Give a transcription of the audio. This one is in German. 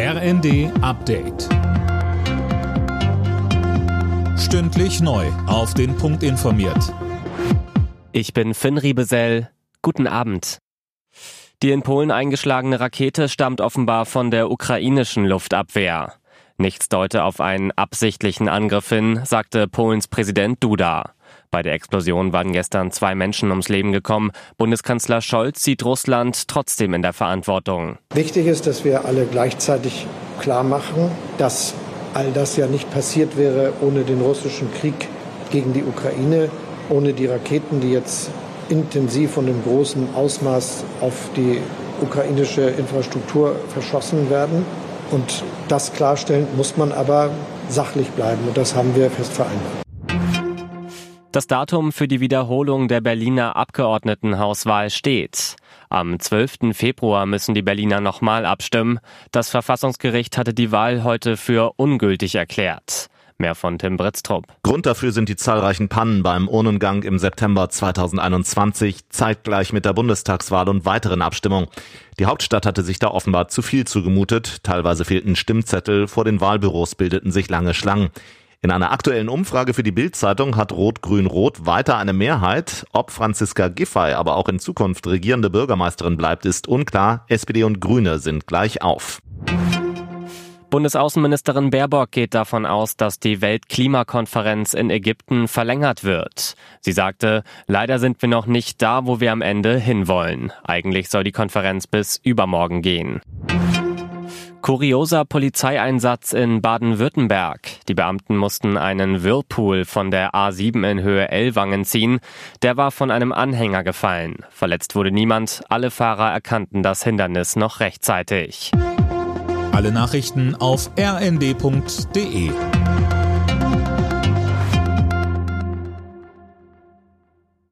RND Update. Stündlich neu. Auf den Punkt informiert. Ich bin Finn Riebesell. Guten Abend. Die in Polen eingeschlagene Rakete stammt offenbar von der ukrainischen Luftabwehr. Nichts deute auf einen absichtlichen Angriff hin, sagte Polens Präsident Duda. Bei der Explosion waren gestern zwei Menschen ums Leben gekommen. Bundeskanzler Scholz sieht Russland trotzdem in der Verantwortung. Wichtig ist, dass wir alle gleichzeitig klar machen, dass all das ja nicht passiert wäre ohne den russischen Krieg gegen die Ukraine, ohne die Raketen, die jetzt intensiv und in großem Ausmaß auf die ukrainische Infrastruktur verschossen werden. Und das klarstellen muss man aber sachlich bleiben. Und das haben wir fest vereinbart. Das Datum für die Wiederholung der Berliner Abgeordnetenhauswahl steht. Am 12. Februar müssen die Berliner nochmal abstimmen. Das Verfassungsgericht hatte die Wahl heute für ungültig erklärt. Mehr von Tim Britztrup. Grund dafür sind die zahlreichen Pannen beim Urnengang im September 2021, zeitgleich mit der Bundestagswahl und weiteren Abstimmungen. Die Hauptstadt hatte sich da offenbar zu viel zugemutet. Teilweise fehlten Stimmzettel, vor den Wahlbüros bildeten sich lange Schlangen. In einer aktuellen Umfrage für die Bild-Zeitung hat Rot-Grün-Rot weiter eine Mehrheit. Ob Franziska Giffey aber auch in Zukunft regierende Bürgermeisterin bleibt, ist unklar. SPD und Grüne sind gleich auf. Bundesaußenministerin Baerbock geht davon aus, dass die Weltklimakonferenz in Ägypten verlängert wird. Sie sagte, leider sind wir noch nicht da, wo wir am Ende hinwollen. Eigentlich soll die Konferenz bis übermorgen gehen. Kurioser Polizeieinsatz in Baden-Württemberg. Die Beamten mussten einen Whirlpool von der A7 in Höhe Ellwangen ziehen. Der war von einem Anhänger gefallen. Verletzt wurde niemand. Alle Fahrer erkannten das Hindernis noch rechtzeitig. Alle Nachrichten auf rnd.de